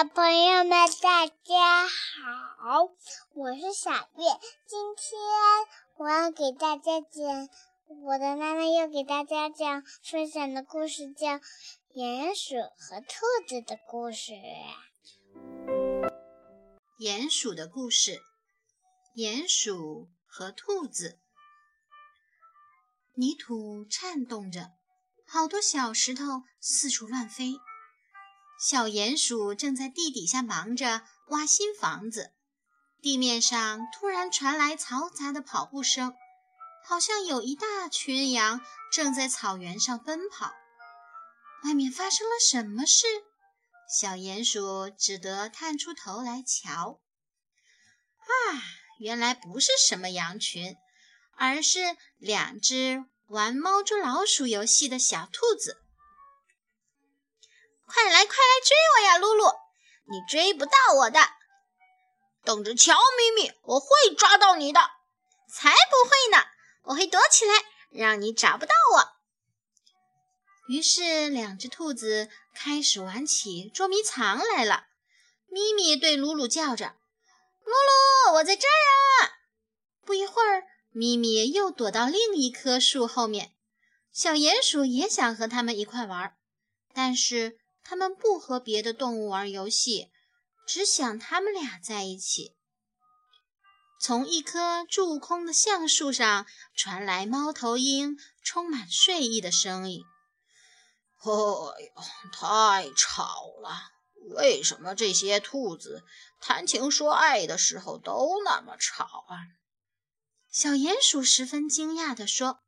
小朋友们，大家好，我是小月。今天我要给大家讲，我的妈妈要给大家讲分享的故事，叫《鼹鼠和兔子的故事》。鼹鼠的故事，鼹鼠和兔子。泥土颤动着，好多小石头四处乱飞。小鼹鼠正在地底下忙着挖新房子，地面上突然传来嘈杂的跑步声，好像有一大群羊正在草原上奔跑。外面发生了什么事？小鼹鼠只得探出头来瞧。啊，原来不是什么羊群，而是两只玩猫捉老鼠游戏的小兔子。快来，快来追我呀，露露！你追不到我的。等着瞧，咪咪，我会抓到你的。才不会呢，我会躲起来，让你找不到我。于是，两只兔子开始玩起捉迷藏来了。咪咪对露露叫着：“露露，我在这儿啊！”不一会儿，咪咪又躲到另一棵树后面。小鼹鼠也想和他们一块玩，但是。他们不和别的动物玩游戏，只想他们俩在一起。从一棵蛀空的橡树上传来猫头鹰充满睡意的声音：“哎呦，太吵了！为什么这些兔子谈情说爱的时候都那么吵啊？”小鼹鼠十分惊讶地说。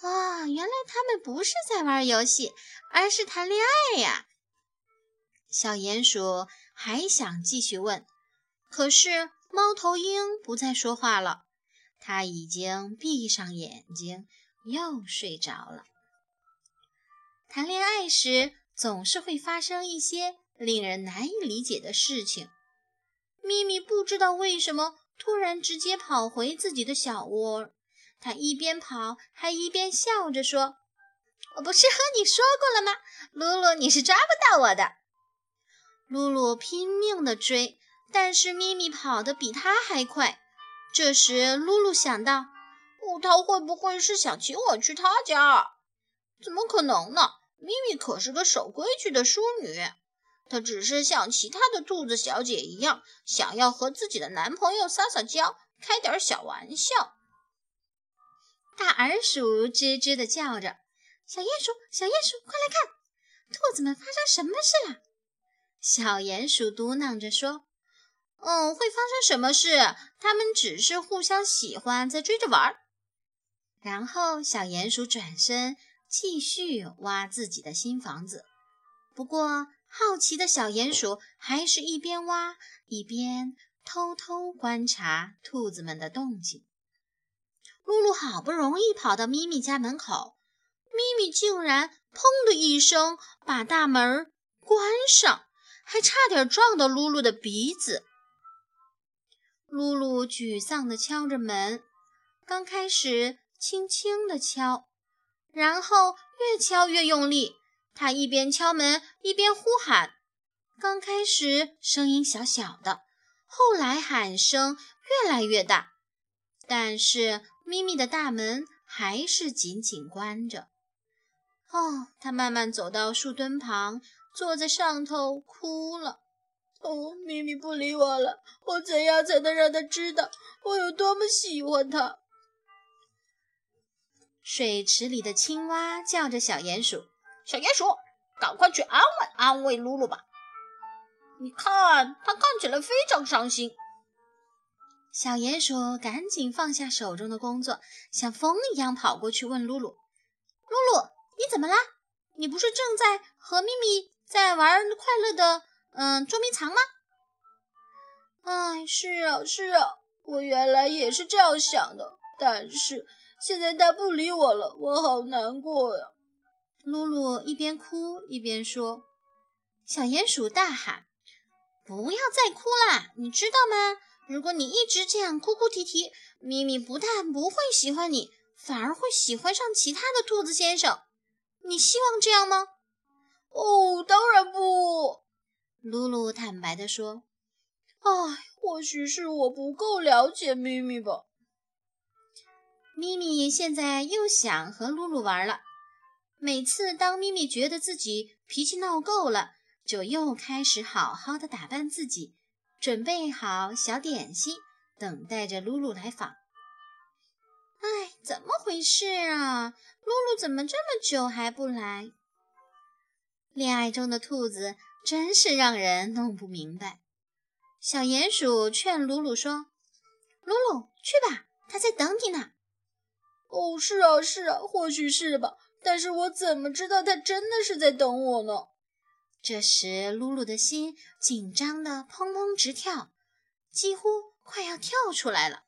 啊，原来他们不是在玩游戏，而是谈恋爱呀！小鼹鼠还想继续问，可是猫头鹰不再说话了，它已经闭上眼睛，又睡着了。谈恋爱时总是会发生一些令人难以理解的事情。咪咪不知道为什么突然直接跑回自己的小窝。他一边跑，还一边笑着说：“我不是和你说过了吗，露露，你是抓不到我的。”露露拼命地追，但是咪咪跑得比他还快。这时，露露想到：“哦，他会不会是想请我去他家？怎么可能呢？咪咪可是个守规矩的淑女，她只是像其他的兔子小姐一样，想要和自己的男朋友撒撒娇，开点小玩笑。”大耳鼠吱吱地叫着：“小鼹鼠，小鼹鼠，快来看，兔子们发生什么事了？”小鼹鼠嘟囔着说：“嗯，会发生什么事？他们只是互相喜欢，在追着玩。”然后，小鼹鼠转身继续挖自己的新房子。不过，好奇的小鼹鼠还是一边挖一边偷偷观察兔子们的动静。露露好不容易跑到咪咪家门口，咪咪竟然“砰”的一声把大门关上，还差点撞到露露的鼻子。露露沮丧地敲着门，刚开始轻轻地敲，然后越敲越用力。她一边敲门一边呼喊，刚开始声音小小的，后来喊声越来越大，但是。咪咪的大门还是紧紧关着。哦，他慢慢走到树墩旁，坐在上头哭了。哦，咪咪不理我了，我怎样才能让他知道我有多么喜欢他？水池里的青蛙叫着小鼹鼠：“小鼹鼠，赶快去安慰安慰露露吧！你看，它看起来非常伤心。”小鼹鼠赶紧放下手中的工作，像风一样跑过去问露露：“露露，你怎么啦？你不是正在和咪咪在玩快乐的嗯捉迷藏吗？”“哎，是啊，是啊，我原来也是这样想的，但是现在他不理我了，我好难过呀。”露露一边哭一边说。小鼹鼠大喊：“不要再哭了，你知道吗？”如果你一直这样哭哭啼啼，咪咪不但不会喜欢你，反而会喜欢上其他的兔子先生。你希望这样吗？哦，当然不。露露坦白地说：“唉，或许是我不够了解咪咪吧。”咪咪现在又想和露露玩了。每次当咪咪觉得自己脾气闹够了，就又开始好好的打扮自己，准备好小点心，等待着露露来访。哎，怎么回事啊？露露怎么这么久还不来？恋爱中的兔子真是让人弄不明白。小鼹鼠劝露露说：“露露，去吧，他在等你呢。”哦，是啊，是啊，或许是吧。但是我怎么知道他真的是在等我呢？这时，露露的心紧张的砰砰直跳，几乎快要跳出来了。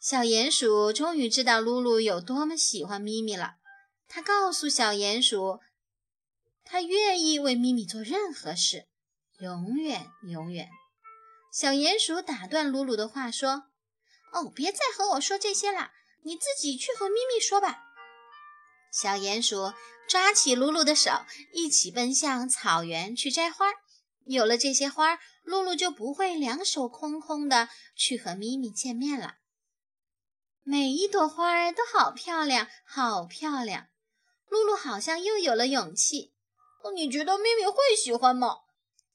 小鼹鼠终于知道露露有多么喜欢咪咪了。他告诉小鼹鼠，他愿意为咪咪做任何事，永远永远。小鼹鼠打断露露的话说：“哦，别再和我说这些了，你自己去和咪咪说吧。”小鼹鼠抓起露露的手，一起奔向草原去摘花。有了这些花，露露就不会两手空空的去和咪咪见面了。每一朵花儿都好漂亮，好漂亮。露露好像又有了勇气。你觉得咪咪会喜欢吗？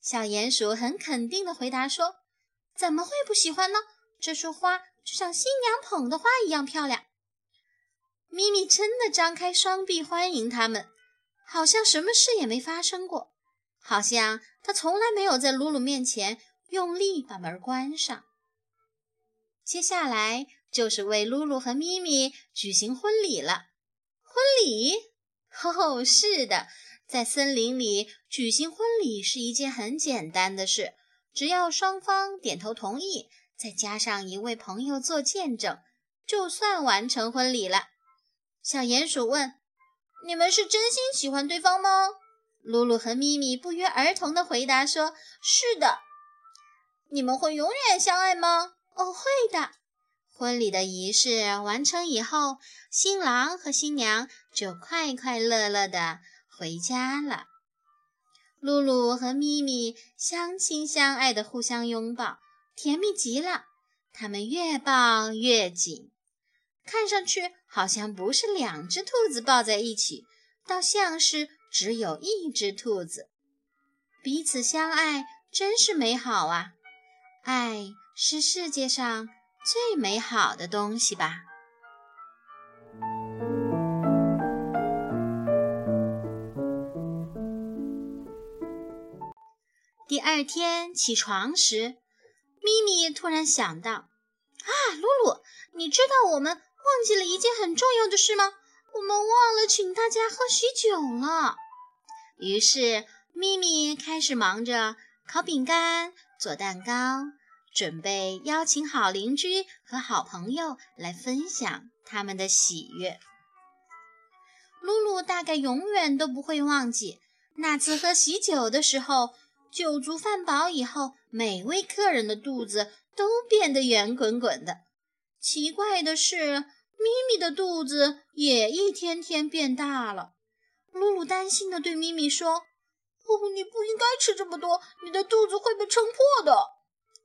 小鼹鼠很肯定地回答说：“怎么会不喜欢呢？这束花就像新娘捧的花一样漂亮。”咪咪真的张开双臂欢迎他们，好像什么事也没发生过，好像他从来没有在露露面前用力把门关上。接下来就是为露露和咪咪举行婚礼了。婚礼？哦，是的，在森林里举行婚礼是一件很简单的事，只要双方点头同意，再加上一位朋友做见证，就算完成婚礼了。小鼹鼠问：“你们是真心喜欢对方吗？”露露和咪咪不约而同地回答说：“是的。”“你们会永远相爱吗？”“哦，会的。”婚礼的仪式完成以后，新郎和新娘就快快乐乐地回家了。露露和咪咪相亲相爱的互相拥抱，甜蜜极了。他们越抱越紧。看上去好像不是两只兔子抱在一起，倒像是只有一只兔子。彼此相爱真是美好啊！爱是世界上最美好的东西吧。第二天起床时，咪咪突然想到：“啊，露露，你知道我们……”忘记了一件很重要的事吗？我们忘了请大家喝喜酒了。于是，咪咪开始忙着烤饼干、做蛋糕，准备邀请好邻居和好朋友来分享他们的喜悦。露露大概永远都不会忘记那次喝喜酒的时候，酒足饭饱以后，每位客人的肚子都变得圆滚滚的。奇怪的是，咪咪的肚子也一天天变大了。露露担心地对咪咪说：“哦，你不应该吃这么多，你的肚子会被撑破的。”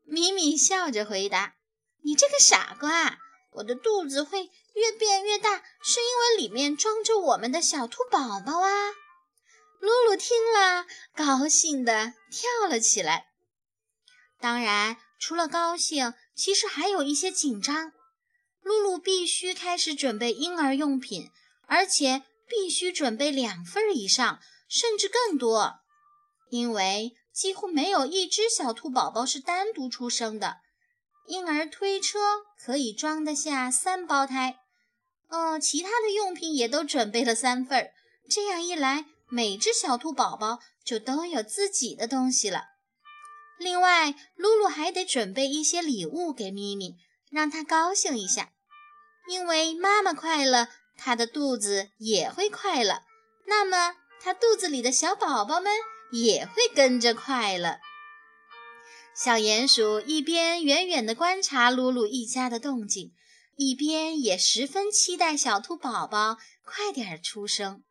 咪咪笑着回答：“你这个傻瓜，我的肚子会越变越大，是因为里面装着我们的小兔宝宝啊！”露露听了，高兴地跳了起来。当然，除了高兴，其实还有一些紧张。露露必须开始准备婴儿用品，而且必须准备两份以上，甚至更多，因为几乎没有一只小兔宝宝是单独出生的。婴儿推车可以装得下三胞胎，呃，其他的用品也都准备了三份儿。这样一来，每只小兔宝宝就都有自己的东西了。另外，露露还得准备一些礼物给咪咪，让她高兴一下。因为妈妈快乐，她的肚子也会快乐，那么她肚子里的小宝宝们也会跟着快乐。小鼹鼠一边远远地观察露露一家的动静，一边也十分期待小兔宝宝快点出生。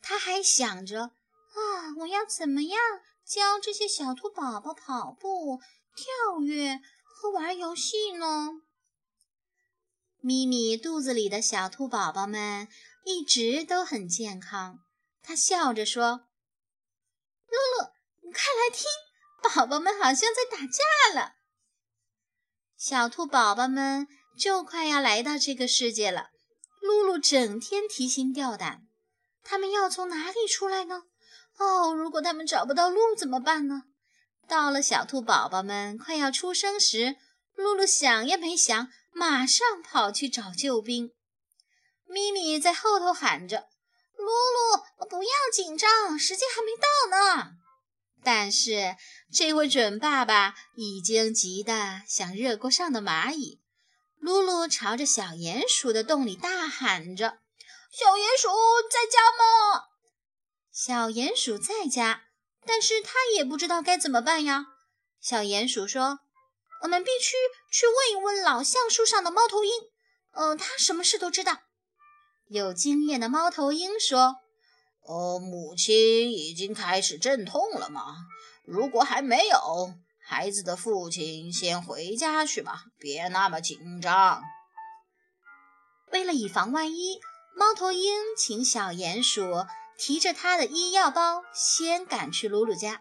他还想着：啊，我要怎么样教这些小兔宝宝跑步、跳跃和玩游戏呢？咪咪肚子里的小兔宝宝们一直都很健康。他笑着说：“露露，你快来听，宝宝们好像在打架了。”小兔宝宝们就快要来到这个世界了。露露整天提心吊胆，他们要从哪里出来呢？哦，如果他们找不到路怎么办呢？到了小兔宝宝们快要出生时，露露想也没想，马上跑去找救兵。咪咪在后头喊着：“露露，不要紧张，时间还没到呢。”但是这位准爸爸已经急得像热锅上的蚂蚁。露露朝着小鼹鼠的洞里大喊着：“小鼹鼠在家吗？”小鼹鼠在家，但是他也不知道该怎么办呀。小鼹鼠说：“我们必须去问一问老橡树上的猫头鹰，嗯，他什么事都知道。”有经验的猫头鹰说：“哦，母亲已经开始阵痛了吗？如果还没有。”孩子的父亲先回家去吧，别那么紧张。为了以防万一，猫头鹰请小鼹鼠提着他的医药包，先赶去鲁鲁家。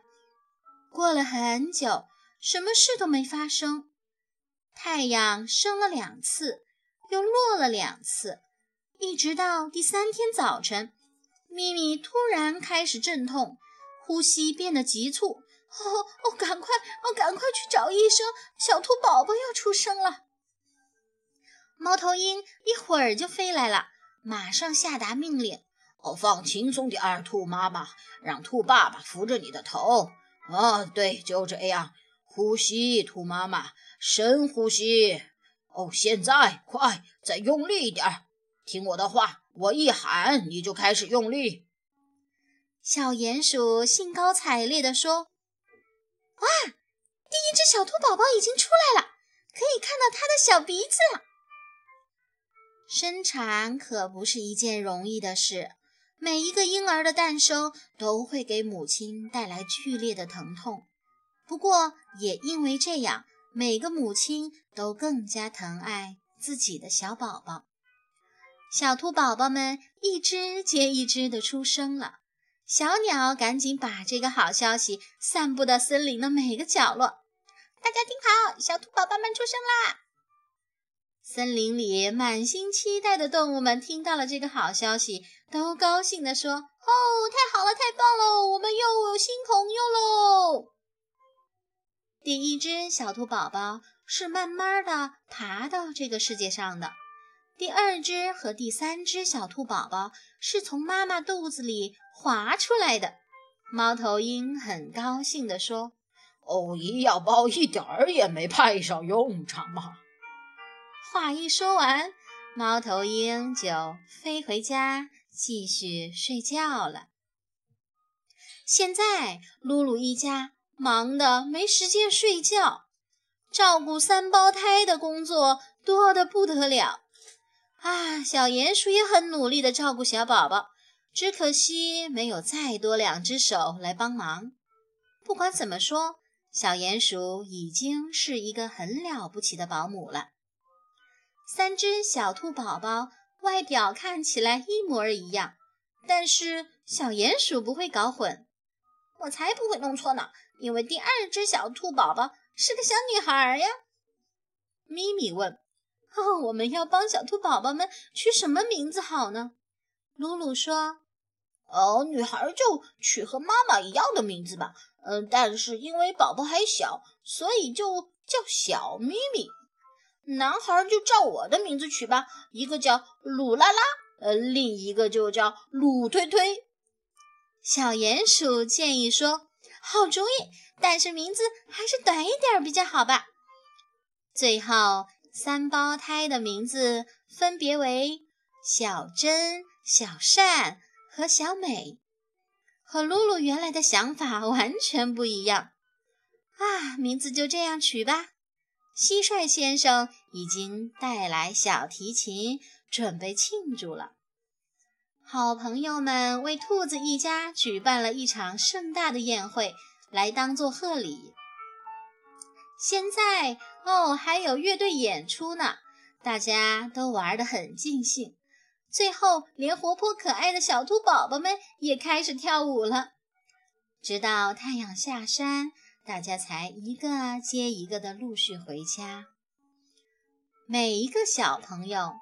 过了很久，什么事都没发生。太阳升了两次，又落了两次，一直到第三天早晨，咪咪突然开始阵痛，呼吸变得急促。哦哦，赶快哦，赶快去找医生！小兔宝宝要出生了。猫头鹰一会儿就飞来了，马上下达命令：“哦，放轻松点儿，兔妈妈，让兔爸爸扶着你的头。哦，对，就这样，呼吸，兔妈妈，深呼吸。哦，现在快，再用力一点，听我的话，我一喊你就开始用力。”小鼹鼠兴高采烈地说。哇！第一只小兔宝宝已经出来了，可以看到它的小鼻子了。生产可不是一件容易的事，每一个婴儿的诞生都会给母亲带来剧烈的疼痛。不过，也因为这样，每个母亲都更加疼爱自己的小宝宝。小兔宝宝们一只接一只的出生了。小鸟赶紧把这个好消息散布到森林的每个角落。大家听好，小兔宝宝们出生啦！森林里满心期待的动物们听到了这个好消息，都高兴地说：“哦，太好了，太棒了，我们又有新朋友喽！”第一只小兔宝宝是慢慢的爬到这个世界上的。第二只和第三只小兔宝宝是从妈妈肚子里滑出来的。猫头鹰很高兴地说：“哦，医药包一点儿也没派上用场嘛。”话一说完，猫头鹰就飞回家继续睡觉了。现在，露露一家忙得没时间睡觉，照顾三胞胎的工作多得不得了。啊，小鼹鼠也很努力地照顾小宝宝，只可惜没有再多两只手来帮忙。不管怎么说，小鼹鼠已经是一个很了不起的保姆了。三只小兔宝宝外表看起来一模一样，但是小鼹鼠不会搞混。我才不会弄错呢，因为第二只小兔宝宝是个小女孩呀。咪咪问。哦，我们要帮小兔宝宝们取什么名字好呢？露露说：“哦，女孩就取和妈妈一样的名字吧。嗯，但是因为宝宝还小，所以就叫小咪咪。男孩就照我的名字取吧，一个叫鲁拉拉，呃，另一个就叫鲁推推。”小鼹鼠建议说：“好主意，但是名字还是短一点比较好吧。”最后。三胞胎的名字分别为小珍、小善和小美，和露露原来的想法完全不一样。啊，名字就这样取吧。蟋蟀先生已经带来小提琴，准备庆祝了。好朋友们为兔子一家举办了一场盛大的宴会，来当做贺礼。现在哦，还有乐队演出呢，大家都玩得很尽兴。最后，连活泼可爱的小兔宝宝们也开始跳舞了。直到太阳下山，大家才一个接一个的陆续回家。每一个小朋友，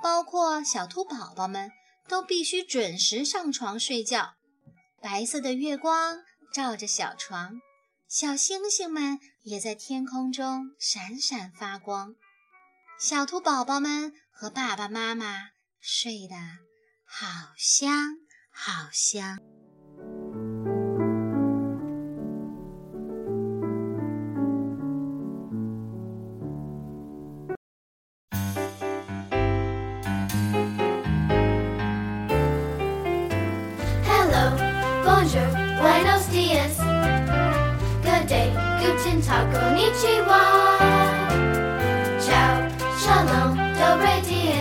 包括小兔宝宝们，都必须准时上床睡觉。白色的月光照着小床。小星星们也在天空中闪闪发光，小兔宝宝们和爸爸妈妈睡得好香好香。Buenos dias. Good day. Guten Tag. Konnichiwa. Ciao. Shalom. Dobre dia.